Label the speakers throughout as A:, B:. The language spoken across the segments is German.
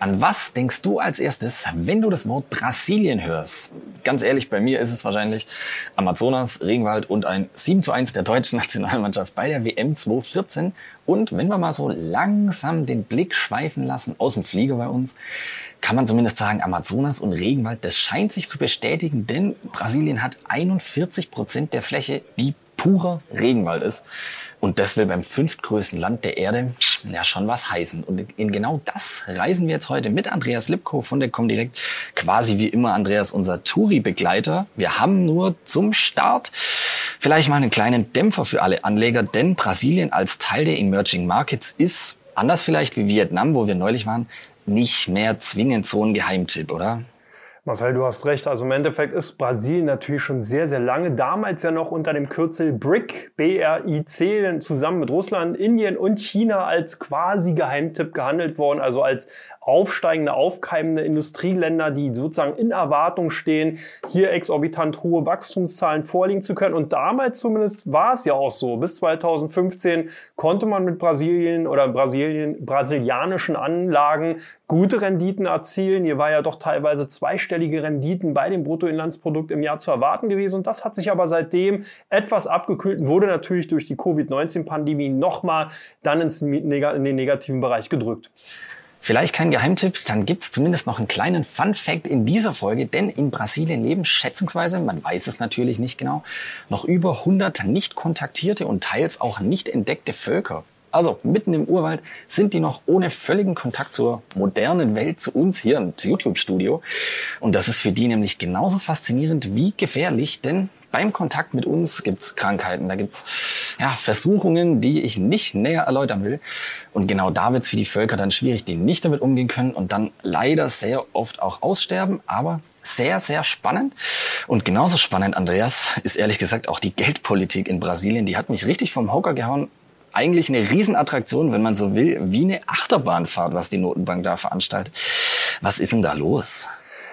A: An was denkst du als erstes, wenn du das Wort Brasilien hörst? Ganz ehrlich, bei mir ist es wahrscheinlich Amazonas, Regenwald und ein 7 zu 1 der deutschen Nationalmannschaft bei der WM 2014. Und wenn wir mal so langsam den Blick schweifen lassen aus dem Flieger bei uns, kann man zumindest sagen, Amazonas und Regenwald, das scheint sich zu bestätigen, denn Brasilien hat 41 Prozent der Fläche, die purer Regenwald ist. Und das will beim fünftgrößten Land der Erde ja schon was heißen. Und in genau das reisen wir jetzt heute mit Andreas Lipko von der Comdirect. Quasi wie immer Andreas unser Touri-Begleiter. Wir haben nur zum Start vielleicht mal einen kleinen Dämpfer für alle Anleger, denn Brasilien als Teil der Emerging Markets ist, anders vielleicht wie Vietnam, wo wir neulich waren, nicht mehr zwingend so ein Geheimtipp, oder?
B: Marcel, du hast recht. Also im Endeffekt ist Brasilien natürlich schon sehr, sehr lange, damals ja noch unter dem Kürzel BRIC, B-R-I-C, zusammen mit Russland, Indien und China als quasi Geheimtipp gehandelt worden, also als aufsteigende, aufkeimende Industrieländer, die sozusagen in Erwartung stehen, hier exorbitant hohe Wachstumszahlen vorliegen zu können. Und damals zumindest war es ja auch so. Bis 2015 konnte man mit Brasilien oder Brasilien, brasilianischen Anlagen gute Renditen erzielen. Hier war ja doch teilweise zweistellige Renditen bei dem Bruttoinlandsprodukt im Jahr zu erwarten gewesen. Und das hat sich aber seitdem etwas abgekühlt und wurde natürlich durch die Covid-19-Pandemie nochmal dann ins, in den negativen Bereich gedrückt.
A: Vielleicht kein Geheimtipp, dann gibt's zumindest noch einen kleinen Fun Fact in dieser Folge, denn in Brasilien leben schätzungsweise, man weiß es natürlich nicht genau, noch über 100 nicht kontaktierte und teils auch nicht entdeckte Völker. Also mitten im Urwald sind die noch ohne völligen Kontakt zur modernen Welt zu uns hier im YouTube-Studio. Und das ist für die nämlich genauso faszinierend wie gefährlich, denn beim Kontakt mit uns gibt's Krankheiten, da gibt's ja, Versuchungen, die ich nicht näher erläutern will. Und genau da wird's für die Völker dann schwierig, die nicht damit umgehen können und dann leider sehr oft auch aussterben. Aber sehr, sehr spannend. Und genauso spannend, Andreas, ist ehrlich gesagt auch die Geldpolitik in Brasilien. Die hat mich richtig vom Hocker gehauen. Eigentlich eine Riesenattraktion, wenn man so will, wie eine Achterbahnfahrt, was die Notenbank da veranstaltet. Was ist denn da los?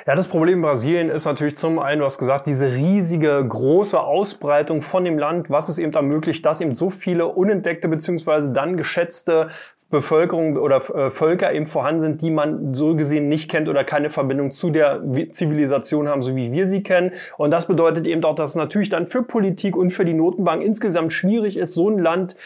B: Ja, das Problem Brasilien ist natürlich zum einen, du hast gesagt, diese riesige, große Ausbreitung von dem Land, was es eben ermöglicht, dass eben so viele unentdeckte beziehungsweise dann geschätzte Bevölkerung oder äh, Völker eben vorhanden sind, die man so gesehen nicht kennt oder keine Verbindung zu der Zivilisation haben, so wie wir sie kennen. Und das bedeutet eben auch, dass es natürlich dann für Politik und für die Notenbank insgesamt schwierig ist, so ein Land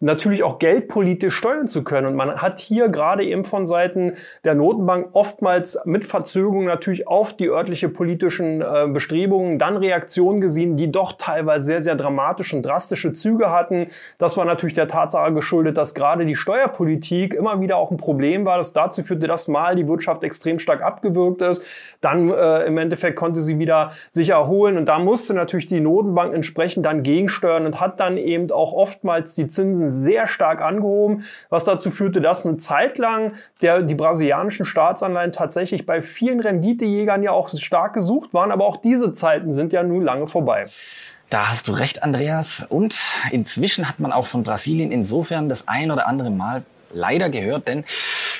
B: natürlich auch geldpolitisch steuern zu können. Und man hat hier gerade eben von Seiten der Notenbank oftmals mit Verzögerung natürlich auf die örtliche politischen äh, Bestrebungen dann Reaktionen gesehen, die doch teilweise sehr, sehr dramatische und drastische Züge hatten. Das war natürlich der Tatsache geschuldet, dass gerade die Steuerpolitik immer wieder auch ein Problem war, das dazu führte, dass mal die Wirtschaft extrem stark abgewürgt ist. Dann äh, im Endeffekt konnte sie wieder sich erholen und da musste natürlich die Notenbank entsprechend dann gegensteuern und hat dann eben auch oftmals die Zinsen sehr stark angehoben, was dazu führte, dass eine Zeit lang der, die brasilianischen Staatsanleihen tatsächlich bei vielen Renditejägern ja auch stark gesucht waren, aber auch diese Zeiten sind ja nun lange vorbei.
A: Da hast du recht, Andreas. Und inzwischen hat man auch von Brasilien insofern das ein oder andere Mal leider gehört, denn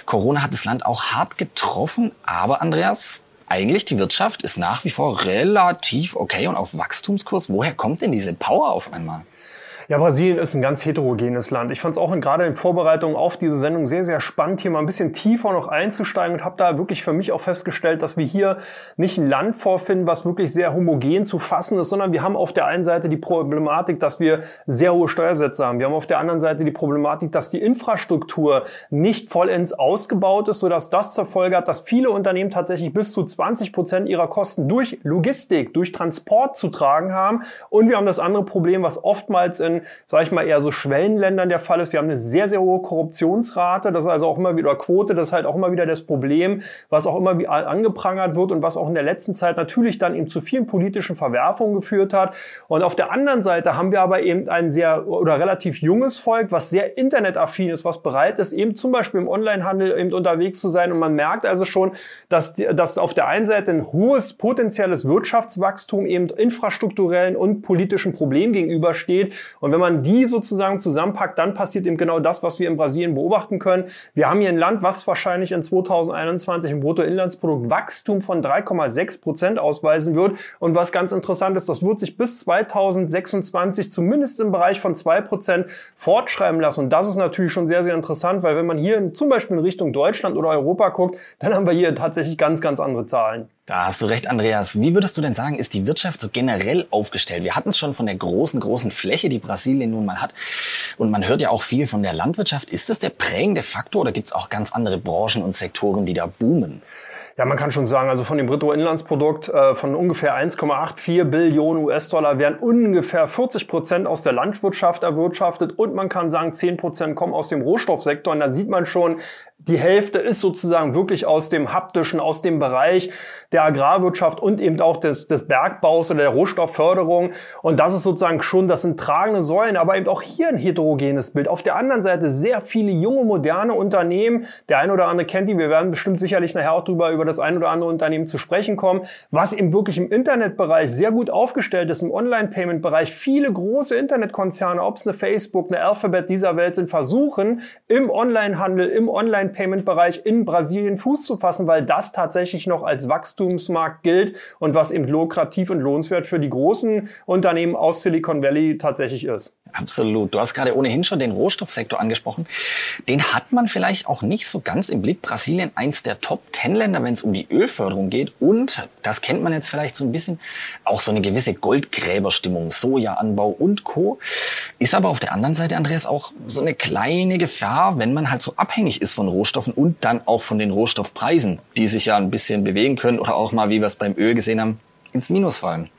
A: Corona hat das Land auch hart getroffen. Aber Andreas, eigentlich die Wirtschaft ist nach wie vor relativ okay und auf Wachstumskurs. Woher kommt denn diese Power auf einmal?
B: Ja, Brasilien ist ein ganz heterogenes Land. Ich fand es auch gerade in Vorbereitung auf diese Sendung sehr, sehr spannend, hier mal ein bisschen tiefer noch einzusteigen und habe da wirklich für mich auch festgestellt, dass wir hier nicht ein Land vorfinden, was wirklich sehr homogen zu fassen ist, sondern wir haben auf der einen Seite die Problematik, dass wir sehr hohe Steuersätze haben. Wir haben auf der anderen Seite die Problematik, dass die Infrastruktur nicht vollends ausgebaut ist, sodass das zur Folge hat, dass viele Unternehmen tatsächlich bis zu 20 Prozent ihrer Kosten durch Logistik, durch Transport zu tragen haben. Und wir haben das andere Problem, was oftmals in sage ich mal, eher so Schwellenländern der Fall ist. Wir haben eine sehr, sehr hohe Korruptionsrate. Das ist also auch immer wieder Quote. Das ist halt auch immer wieder das Problem, was auch immer angeprangert wird und was auch in der letzten Zeit natürlich dann eben zu vielen politischen Verwerfungen geführt hat. Und auf der anderen Seite haben wir aber eben ein sehr oder relativ junges Volk, was sehr internetaffin ist, was bereit ist, eben zum Beispiel im Onlinehandel eben unterwegs zu sein. Und man merkt also schon, dass, dass auf der einen Seite ein hohes potenzielles Wirtschaftswachstum eben infrastrukturellen und politischen Problemen gegenübersteht. Und Und wenn man die sozusagen zusammenpackt, dann passiert eben genau das, was wir in Brasilien beobachten können. Wir haben hier ein Land, was wahrscheinlich in 2021 im Bruttoinlandsprodukt Wachstum von 3,6 Prozent ausweisen wird. Und was ganz interessant ist, das wird sich bis 2026 zumindest im Bereich von zwei Prozent fortschreiben lassen. Und das ist natürlich schon sehr, sehr interessant, weil wenn man hier zum Beispiel in Richtung Deutschland oder Europa guckt, dann haben wir hier tatsächlich ganz, ganz andere Zahlen.
A: Da hast du recht, Andreas. Wie würdest du denn sagen, ist die Wirtschaft so generell aufgestellt? Wir hatten es schon von der großen, großen Fläche, die Brasilien nun mal hat. Und man hört ja auch viel von der Landwirtschaft. Ist das der prägende Faktor oder gibt es auch ganz andere Branchen und Sektoren, die da boomen?
B: Ja, man kann schon sagen, also von dem Bruttoinlandsprodukt äh, von ungefähr 1,84 Billionen US-Dollar werden ungefähr 40 Prozent aus der Landwirtschaft erwirtschaftet und man kann sagen, 10 Prozent kommen aus dem Rohstoffsektor. Und da sieht man schon, die Hälfte ist sozusagen wirklich aus dem haptischen, aus dem Bereich der Agrarwirtschaft und eben auch des, des Bergbaus oder der Rohstoffförderung. Und das ist sozusagen schon, das sind tragende Säulen, aber eben auch hier ein heterogenes Bild. Auf der anderen Seite sehr viele junge, moderne Unternehmen. Der ein oder andere kennt die. Wir werden bestimmt sicherlich nachher auch drüber, über das ein oder andere Unternehmen zu sprechen kommen, was eben wirklich im Internetbereich sehr gut aufgestellt ist, im Online-Payment-Bereich. Viele große Internetkonzerne, ob es eine Facebook, eine Alphabet dieser Welt sind, versuchen im Onlinehandel, im Online Online-Payment-Bereich in Brasilien Fuß zu fassen, weil das tatsächlich noch als Wachstumsmarkt gilt und was eben lukrativ und lohnenswert für die großen Unternehmen aus Silicon Valley tatsächlich ist.
A: Absolut. Du hast gerade ohnehin schon den Rohstoffsektor angesprochen. Den hat man vielleicht auch nicht so ganz im Blick. Brasilien eins der Top-10-Länder, wenn es um die Ölförderung geht. Und, das kennt man jetzt vielleicht so ein bisschen, auch so eine gewisse Goldgräberstimmung, Sojaanbau und Co. Ist aber auf der anderen Seite, Andreas, auch so eine kleine Gefahr, wenn man halt so abhängig ist von Rohstoffen und dann auch von den Rohstoffpreisen, die sich ja ein bisschen bewegen können oder auch mal, wie wir es beim Öl gesehen haben, ins Minus fallen.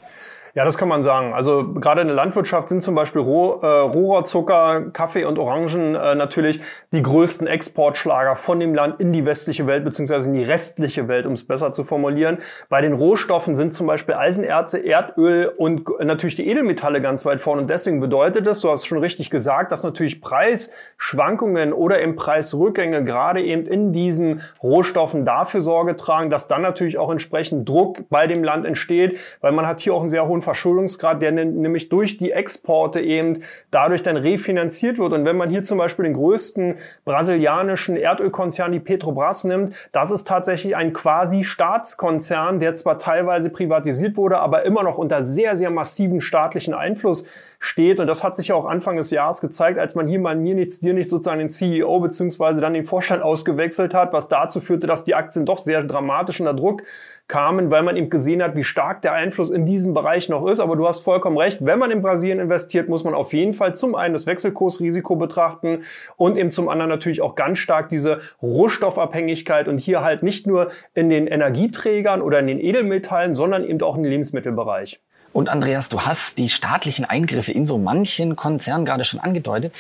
B: Ja, das kann man sagen. Also gerade in der Landwirtschaft sind zum Beispiel Roh, äh, Rohrzucker, Kaffee und Orangen äh, natürlich die größten Exportschlager von dem Land in die westliche Welt beziehungsweise in die restliche Welt, um es besser zu formulieren. Bei den Rohstoffen sind zum Beispiel Eisenerze, Erdöl und natürlich die Edelmetalle ganz weit vorne. Und deswegen bedeutet das, du hast schon richtig gesagt, dass natürlich Preisschwankungen oder im Preisrückgänge gerade eben in diesen Rohstoffen dafür Sorge tragen, dass dann natürlich auch entsprechend Druck bei dem Land entsteht, weil man hat hier auch einen sehr hohen hohen Verschuldungsgrad, der nämlich durch die Exporte eben dadurch dann refinanziert wird. Und wenn man hier zum Beispiel den größten brasilianischen Erdölkonzern, die Petrobras nimmt, das ist tatsächlich ein quasi Staatskonzern, der zwar teilweise privatisiert wurde, aber immer noch unter sehr, sehr massiven staatlichen Einfluss steht. Und das hat sich ja auch Anfang des Jahres gezeigt, als man hier mal mir nichts, dir nicht sozusagen den CEO beziehungsweise dann den Vorstand ausgewechselt hat, was dazu führte, dass die Aktien doch sehr dramatisch unter Druck kamen, weil man eben gesehen hat, wie stark der Einfluss in diesem Bereich noch ist. Aber du hast vollkommen recht, wenn man in Brasilien investiert, muss man auf jeden Fall zum einen das Wechselkursrisiko betrachten und eben zum anderen natürlich auch ganz stark diese Rohstoffabhängigkeit und hier halt nicht nur in den Energieträgern oder in den Edelmetallen, sondern eben auch im Lebensmittelbereich.
A: Und Andreas, du hast die staatlichen Eingriffe in so manchen Konzernen gerade schon angedeutet.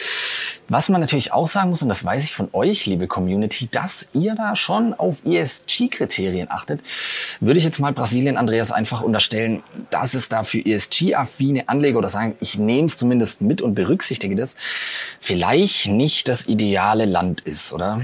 A: Was man natürlich auch sagen muss, und das weiß ich von euch, liebe Community, dass ihr da schon auf ESG-Kriterien achtet, würde ich jetzt mal Brasilien, Andreas, einfach unterstellen, dass es da für ESG-affine Anleger oder sagen, ich nehme es zumindest mit und berücksichtige das, vielleicht nicht das ideale Land ist, oder?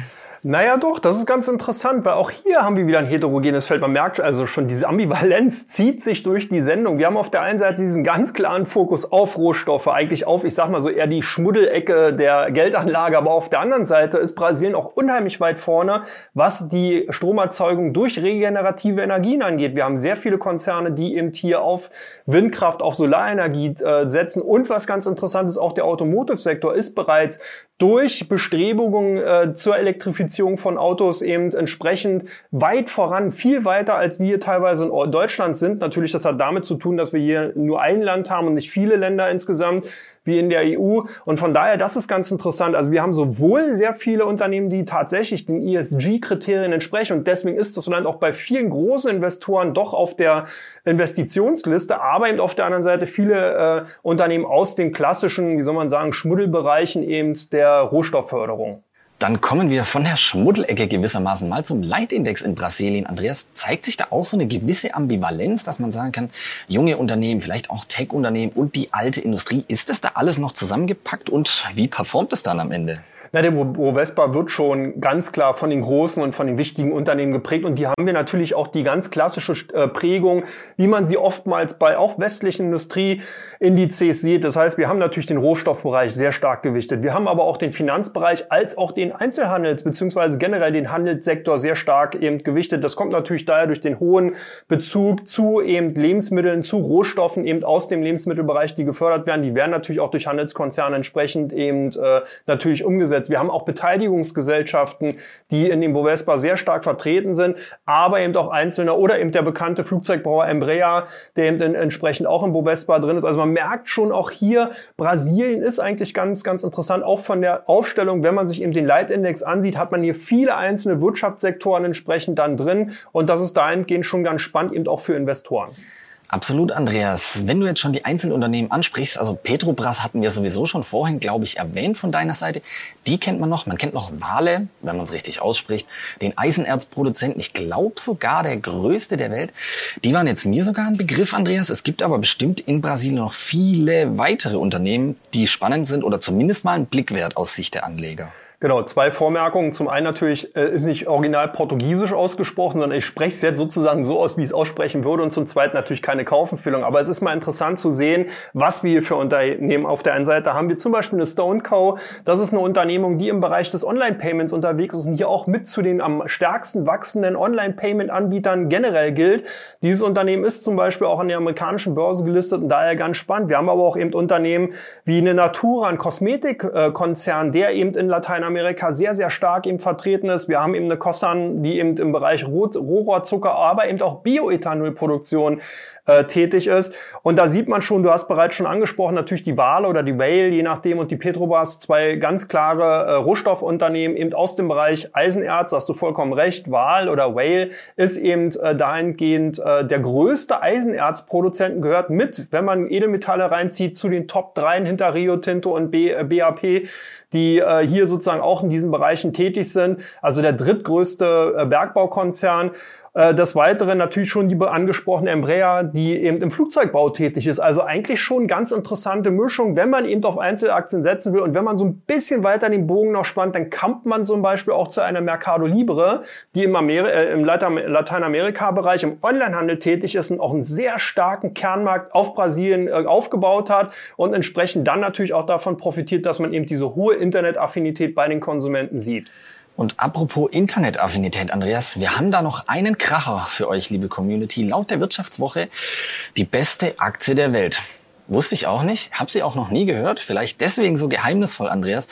B: Naja, doch, das ist ganz interessant, weil auch hier haben wir wieder ein heterogenes Feld. Man merkt also schon, diese Ambivalenz zieht sich durch die Sendung. Wir haben auf der einen Seite diesen ganz klaren Fokus auf Rohstoffe, eigentlich auf, ich sag mal so, eher die Schmuddelecke der Geldanlage. Aber auf der anderen Seite ist Brasilien auch unheimlich weit vorne, was die Stromerzeugung durch regenerative Energien angeht. Wir haben sehr viele Konzerne, die eben hier auf Windkraft, auf Solarenergie äh, setzen. Und was ganz interessant ist, auch der Automotive-Sektor ist bereits durch Bestrebungen äh, zur Elektrifizierung von Autos eben entsprechend weit voran, viel weiter als wir teilweise in Deutschland sind. Natürlich, das hat damit zu tun, dass wir hier nur ein Land haben und nicht viele Länder insgesamt wie in der EU. Und von daher, das ist ganz interessant. Also wir haben sowohl sehr viele Unternehmen, die tatsächlich den ESG-Kriterien entsprechen. Und deswegen ist das Land auch bei vielen großen Investoren doch auf der Investitionsliste, aber eben auf der anderen Seite viele äh, Unternehmen aus den klassischen, wie soll man sagen, Schmuddelbereichen eben der Rohstoffförderung.
A: Dann kommen wir von der Schmuddelecke gewissermaßen mal zum Leitindex in Brasilien. Andreas, zeigt sich da auch so eine gewisse Ambivalenz, dass man sagen kann, junge Unternehmen, vielleicht auch Tech-Unternehmen und die alte Industrie, ist das da alles noch zusammengepackt und wie performt es dann am Ende?
B: Na, der Bovespa wird schon ganz klar von den großen und von den wichtigen Unternehmen geprägt und die haben wir natürlich auch die ganz klassische äh, Prägung, wie man sie oftmals bei auch westlichen Industrieindizes sieht. Das heißt, wir haben natürlich den Rohstoffbereich sehr stark gewichtet. Wir haben aber auch den Finanzbereich als auch den Einzelhandels- bzw. generell den Handelssektor sehr stark eben gewichtet. Das kommt natürlich daher durch den hohen Bezug zu eben Lebensmitteln, zu Rohstoffen eben aus dem Lebensmittelbereich, die gefördert werden. Die werden natürlich auch durch Handelskonzerne entsprechend eben äh, natürlich umgesetzt eingesetzt. Wir haben auch Beteiligungsgesellschaften, die in dem Bovespa sehr stark vertreten sind, aber eben auch einzelne oder eben der bekannte Flugzeugbauer Embraer, der eben entsprechend auch im Bovespa drin ist. Also man merkt schon auch hier, Brasilien ist eigentlich ganz, ganz interessant, auch von der Aufstellung, wenn man sich eben den Leitindex ansieht, hat man hier viele einzelne Wirtschaftssektoren entsprechend dann drin und das ist dahingehend schon ganz spannend eben auch für Investoren.
A: Absolut, Andreas. Wenn du jetzt schon die Einzelunternehmen ansprichst, also Petrobras hatten wir sowieso schon vorhin, glaube ich, erwähnt von deiner Seite. Die kennt man noch. Man kennt noch Wale, wenn man es richtig ausspricht. Den Eisenerzproduzenten, ich glaube sogar der größte der Welt. Die waren jetzt mir sogar ein Begriff, Andreas. Es gibt aber bestimmt in Brasilien noch viele weitere Unternehmen, die spannend sind oder zumindest mal einen Blick wert aus Sicht der Anleger.
B: Genau, zwei Vormerkungen. Zum einen natürlich äh, ist nicht original portugiesisch ausgesprochen, sondern ich spreche es jetzt sozusagen so aus, wie ich es aussprechen würde. Und zum zweiten natürlich keine Kaufempfehlung. Aber es ist mal interessant zu sehen, was wir hier für Unternehmen auf der einen Seite haben. Wir zum Beispiel eine Stone Co. Das ist eine Unternehmung, die im Bereich des Online-Payments unterwegs ist und hier auch mit zu den am stärksten wachsenden Online-Payment-Anbietern generell gilt. Dieses Unternehmen ist zum Beispiel auch an der amerikanischen Börse gelistet und daher ganz spannend. Wir haben aber auch eben Unternehmen wie eine Natura, ein Kosmetikkonzern, der eben in Lateinamerika Lateinamerika sehr, sehr stark eben vertreten ist. Wir haben eben eine Kossan, die eben im Bereich Rohrohrzucker, aber eben auch Bioethanolproduktion äh, tätig ist. Und da sieht man schon, du hast bereits schon angesprochen, natürlich die Wale oder die Whale, je nachdem, und die Petrobras, zwei ganz klare äh, Rohstoffunternehmen eben aus dem Bereich Eisenerz, hast du vollkommen recht, Wal oder Whale ist eben äh, dahingehend äh, der größte Eisenerzproduzenten, gehört mit, wenn man Edelmetalle reinzieht, zu den Top 3 hinter Rio Tinto und B, äh, BAP die äh, hier sozusagen auch in diesen Bereichen tätig sind. Also der drittgrößte äh, Bergbaukonzern. Äh, des Weiteren natürlich schon die angesprochene Embraer, die eben im Flugzeugbau tätig ist. Also eigentlich schon ganz interessante Mischung, wenn man eben auf Einzelaktien setzen will. Und wenn man so ein bisschen weiter den Bogen noch spannt, dann kommt man zum Beispiel auch zu einer Mercado Libre, die im, Ameri äh, im Lateinamerika-Bereich im Onlinehandel tätig ist und auch einen sehr starken Kernmarkt auf Brasilien äh, aufgebaut hat und entsprechend dann natürlich auch davon profitiert, dass man eben diese hohe Internetaffinität bei den Konsumenten sieht.
A: Und apropos Internetaffinität, Andreas, wir haben da noch einen Kracher für euch, liebe Community. Laut der Wirtschaftswoche die beste Aktie der Welt. Wusste ich auch nicht, habe sie auch noch nie gehört. Vielleicht deswegen so geheimnisvoll, Andreas.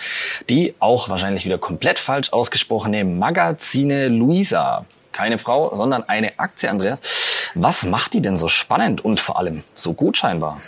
A: Die auch wahrscheinlich wieder komplett falsch ausgesprochene Magazine Luisa. Keine Frau, sondern eine Aktie, Andreas. Was macht die denn so spannend und vor allem so gut scheinbar?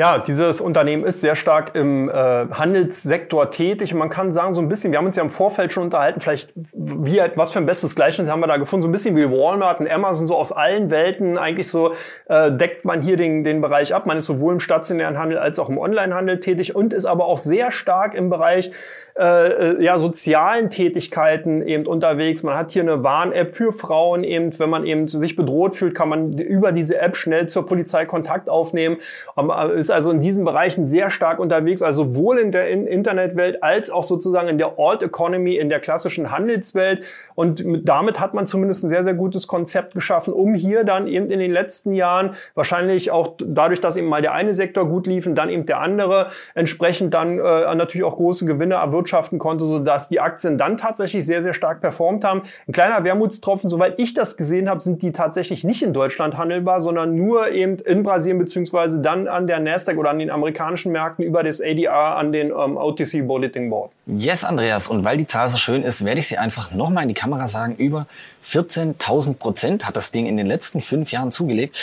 B: Ja, dieses Unternehmen ist sehr stark im äh, Handelssektor tätig. Und man kann sagen, so ein bisschen, wir haben uns ja im Vorfeld schon unterhalten, vielleicht wie halt, was für ein bestes Gleichnis haben wir da gefunden, so ein bisschen wie Walmart und Amazon, so aus allen Welten. Eigentlich so äh, deckt man hier den, den Bereich ab. Man ist sowohl im stationären Handel als auch im Onlinehandel tätig und ist aber auch sehr stark im Bereich äh, äh, ja, sozialen Tätigkeiten eben unterwegs. Man hat hier eine Warn-App für Frauen eben, wenn man eben sich bedroht fühlt, kann man über diese App schnell zur Polizei Kontakt aufnehmen. Man ist also in diesen Bereichen sehr stark unterwegs, also sowohl in der Internetwelt als auch sozusagen in der Alt Economy, in der klassischen Handelswelt. Und damit hat man zumindest ein sehr, sehr gutes Konzept geschaffen, um hier dann eben in den letzten Jahren wahrscheinlich auch dadurch, dass eben mal der eine Sektor gut lief und dann eben der andere, entsprechend dann äh, natürlich auch große Gewinne erwirtschaften erwirtschaften konnte, sodass die Aktien dann tatsächlich sehr, sehr stark performt haben. Ein kleiner Wermutstropfen, soweit ich das gesehen habe, sind die tatsächlich nicht in Deutschland handelbar, sondern nur eben in Brasilien beziehungsweise dann an der Nasdaq oder an den amerikanischen Märkten über das ADR an den ähm, OTC Bulletin Board.
A: Yes, Andreas. Und weil die Zahl so schön ist, werde ich sie einfach nochmal in die Kamera sagen. Über 14.000 Prozent hat das Ding in den letzten fünf Jahren zugelegt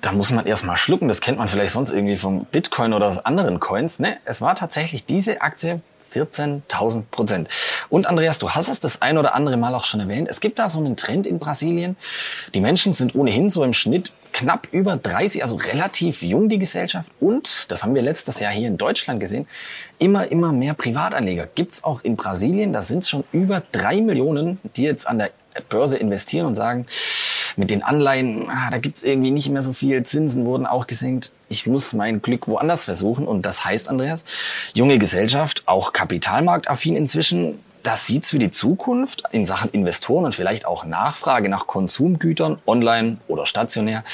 A: da muss man erstmal schlucken. Das kennt man vielleicht sonst irgendwie vom Bitcoin oder anderen Coins. Ne? Es war tatsächlich diese Aktie 14.000 Prozent. Und Andreas, du hast es das ein oder andere Mal auch schon erwähnt. Es gibt da so einen Trend in Brasilien. Die Menschen sind ohnehin so im Schnitt knapp über 30, also relativ jung die Gesellschaft. Und, das haben wir letztes Jahr hier in Deutschland gesehen, immer, immer mehr Privatanleger. Gibt's auch in Brasilien, da sind es schon über drei Millionen, die jetzt an der Börse investieren und sagen, Mit den Anleihen, ah, da gibt's irgendwie nicht mehr so viel. Zinsen wurden auch gesenkt. Ich muss mein Glück woanders versuchen. Und das heißt, Andreas, junge Gesellschaft, auch kapitalmarktaffin inzwischen, das sieht's für die Zukunft in Sachen Investoren und vielleicht auch Nachfrage nach Konsumgütern, online oder stationär,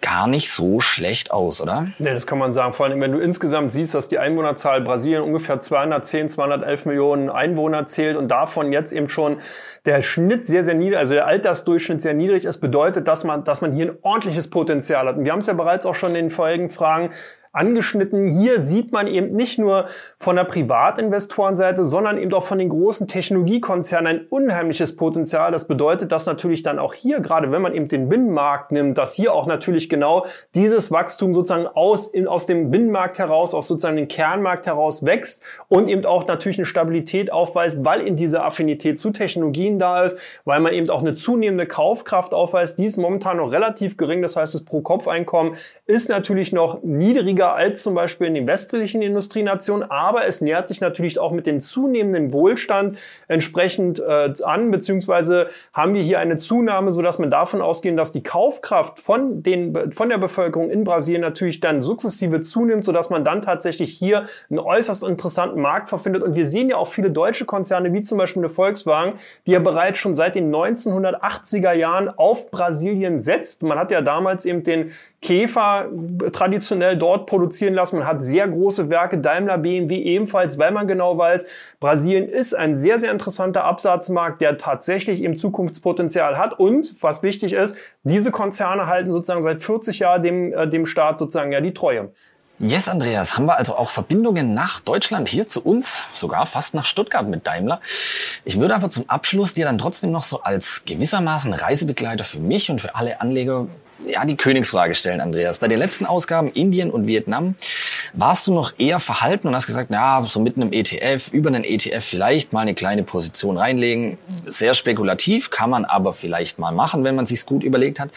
A: gar nicht so schlecht aus, oder?
B: Nee, das kann man sagen. Vor allem, wenn du insgesamt siehst, dass die Einwohnerzahl Brasilien ungefähr 210, 211 Millionen Einwohner zählt und davon jetzt eben schon der Schnitt sehr, sehr niedrig, also der Altersdurchschnitt sehr niedrig ist, bedeutet, dass man, dass man hier ein ordentliches Potenzial hat. Und wir haben es ja bereits auch schon in den vorigen Fragen angeschnitten. Hier sieht man eben nicht nur von der Privatinvestorenseite, sondern eben auch von den großen Technologiekonzernen ein unheimliches Potenzial. Das bedeutet, dass natürlich dann auch hier, gerade wenn man eben den Binnenmarkt nimmt, dass hier auch natürlich genau dieses Wachstum sozusagen aus, in, aus dem Binnenmarkt heraus, aus sozusagen dem Kernmarkt heraus wächst und eben auch natürlich eine Stabilität aufweist, weil in dieser Affinität zu Technologien da ist, weil man eben auch eine zunehmende Kaufkraft aufweist. Die ist momentan noch relativ gering. Das heißt, das Pro-Kopf-Einkommen ist natürlich noch niedriger niedriger als zum Beispiel in den westlichen Industrienationen, aber es nähert sich natürlich auch mit dem zunehmenden Wohlstand entsprechend äh, an, beziehungsweise haben wir hier eine Zunahme, sodass man davon ausgehen, dass die Kaufkraft von, den, von der Bevölkerung in Brasilien natürlich dann sukzessive zunimmt, sodass man dann tatsächlich hier einen äußerst interessanten Markt verfindet. Und wir sehen ja auch viele deutsche Konzerne, wie zum Beispiel eine Volkswagen, die ja bereits schon seit den 1980er Jahren auf Brasilien setzt. Man hat ja damals eben den Käfer traditionell dort produzieren lassen. Man hat sehr große Werke, Daimler, BMW ebenfalls, weil man genau weiß, Brasilien ist ein sehr, sehr interessanter Absatzmarkt, der tatsächlich eben Zukunftspotenzial hat. Und was wichtig ist, diese Konzerne halten sozusagen seit 40 Jahren dem, äh, dem Staat sozusagen ja die Treue.
A: Yes, Andreas, haben wir also auch Verbindungen nach Deutschland, hier zu uns, sogar fast nach Stuttgart mit Daimler. Ich würde aber zum Abschluss dir dann trotzdem noch so als gewissermaßen Reisebegleiter für mich und für alle Anleger ja, die Königsfrage stellen, Andreas. Bei den letzten Ausgaben Indien und Vietnam warst du noch eher verhalten und hast gesagt, ja, so mit einem ETF, über einen ETF vielleicht mal eine kleine Position reinlegen. Sehr spekulativ, kann man aber vielleicht mal machen, wenn man sich's gut überlegt hat.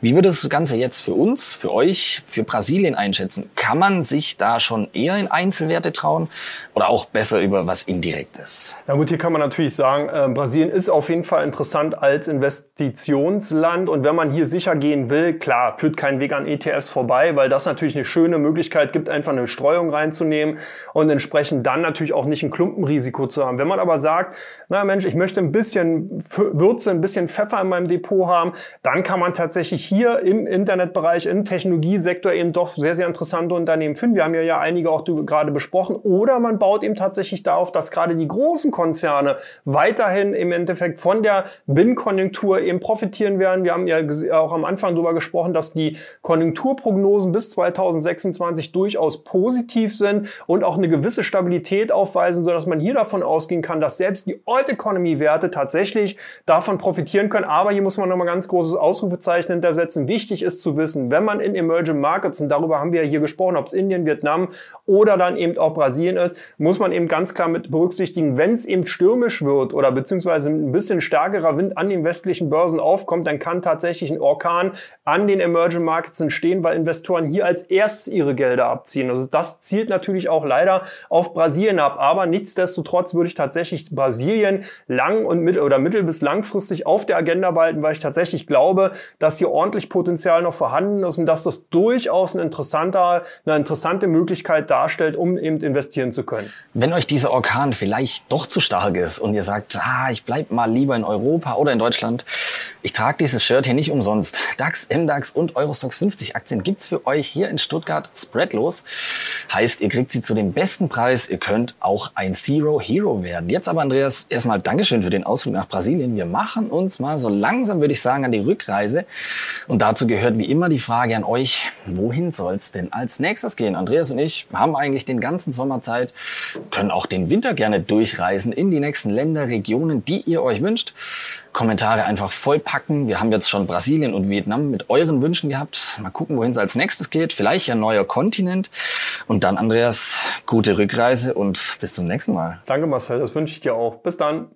A: Wie würde das Ganze jetzt für uns, für euch, für Brasilien einschätzen? Kann man sich da schon eher in Einzelwerte trauen oder auch besser über was Indirektes?
B: Na gut, hier kann man natürlich sagen, äh, Brasilien ist auf jeden Fall interessant als Investitionsland und wenn man hier sicher gehen will, will, klar, führt kein Weg an ETFs vorbei, weil das natürlich eine schöne Möglichkeit gibt, einfach eine Streuung reinzunehmen und entsprechend dann natürlich auch nicht ein Klumpenrisiko zu haben. Wenn man aber sagt, na Mensch, ich möchte ein bisschen Würze, ein bisschen Pfeffer in meinem Depot haben, dann kann man tatsächlich hier im Internetbereich, im Technologiesektor eben doch sehr, sehr interessante Unternehmen finden. Wir haben ja, ja einige auch gerade besprochen. Oder man baut eben tatsächlich darauf, dass gerade die großen Konzerne weiterhin im Endeffekt von der Binnenkonjunktur eben profitieren werden. Wir haben ja auch am Anfang darüber gesprochen, dass die Konjunkturprognosen bis 2026 durchaus positiv sind und auch eine gewisse Stabilität aufweisen, sodass man hier davon ausgehen kann, dass selbst die Old Economy Werte tatsächlich davon profitieren können. Aber hier muss man nochmal ganz großes Ausrufezeichen hintersetzen. Wichtig ist zu wissen, wenn man in Emerging Markets, und darüber haben wir ja hier gesprochen, ob es Indien, Vietnam oder dann eben auch Brasilien ist, muss man eben ganz klar mit berücksichtigen, wenn es eben stürmisch wird oder beziehungsweise ein bisschen stärkerer Wind an den westlichen Börsen aufkommt, dann kann tatsächlich ein Orkan an den Emerging Markets entstehen, weil Investoren hier als erstes ihre Gelder abziehen. Also das zielt natürlich auch leider auf Brasilien ab. Aber nichtsdestotrotz würde ich tatsächlich Brasilien lang und mittel oder mittel bis langfristig auf der Agenda behalten, weil ich tatsächlich glaube, dass hier ordentlich Potenzial noch vorhanden ist und dass das durchaus ein interessanter, eine interessante Möglichkeit darstellt, um eben investieren zu können.
A: Wenn euch dieser Orkan vielleicht doch zu stark ist und ihr sagt, ah, ich bleib mal lieber in Europa oder in Deutschland, ich trage dieses Shirt hier nicht umsonst. DAX MDAX und Eurostox 50 Aktien gibt's für euch hier in Stuttgart spreadlos. Heißt, ihr kriegt sie zu dem besten Preis. Ihr könnt auch ein Zero Hero werden. Jetzt aber, Andreas, erstmal Dankeschön für den Ausflug nach Brasilien. Wir machen uns mal so langsam, würde ich sagen, an die Rückreise. Und dazu gehört wie immer die Frage an euch, wohin soll's denn als nächstes gehen? Andreas und ich haben eigentlich den ganzen Sommerzeit, können auch den Winter gerne durchreisen in die nächsten Länder, Regionen, die ihr euch wünscht. Kommentare einfach vollpacken. Wir haben jetzt schon Brasilien und Vietnam mit euren Wünschen gehabt. Mal gucken, wohin es als nächstes geht. Vielleicht ein neuer Kontinent. Und dann, Andreas, gute Rückreise und bis zum nächsten Mal.
B: Danke, Marcel. Das wünsche ich dir auch. Bis dann.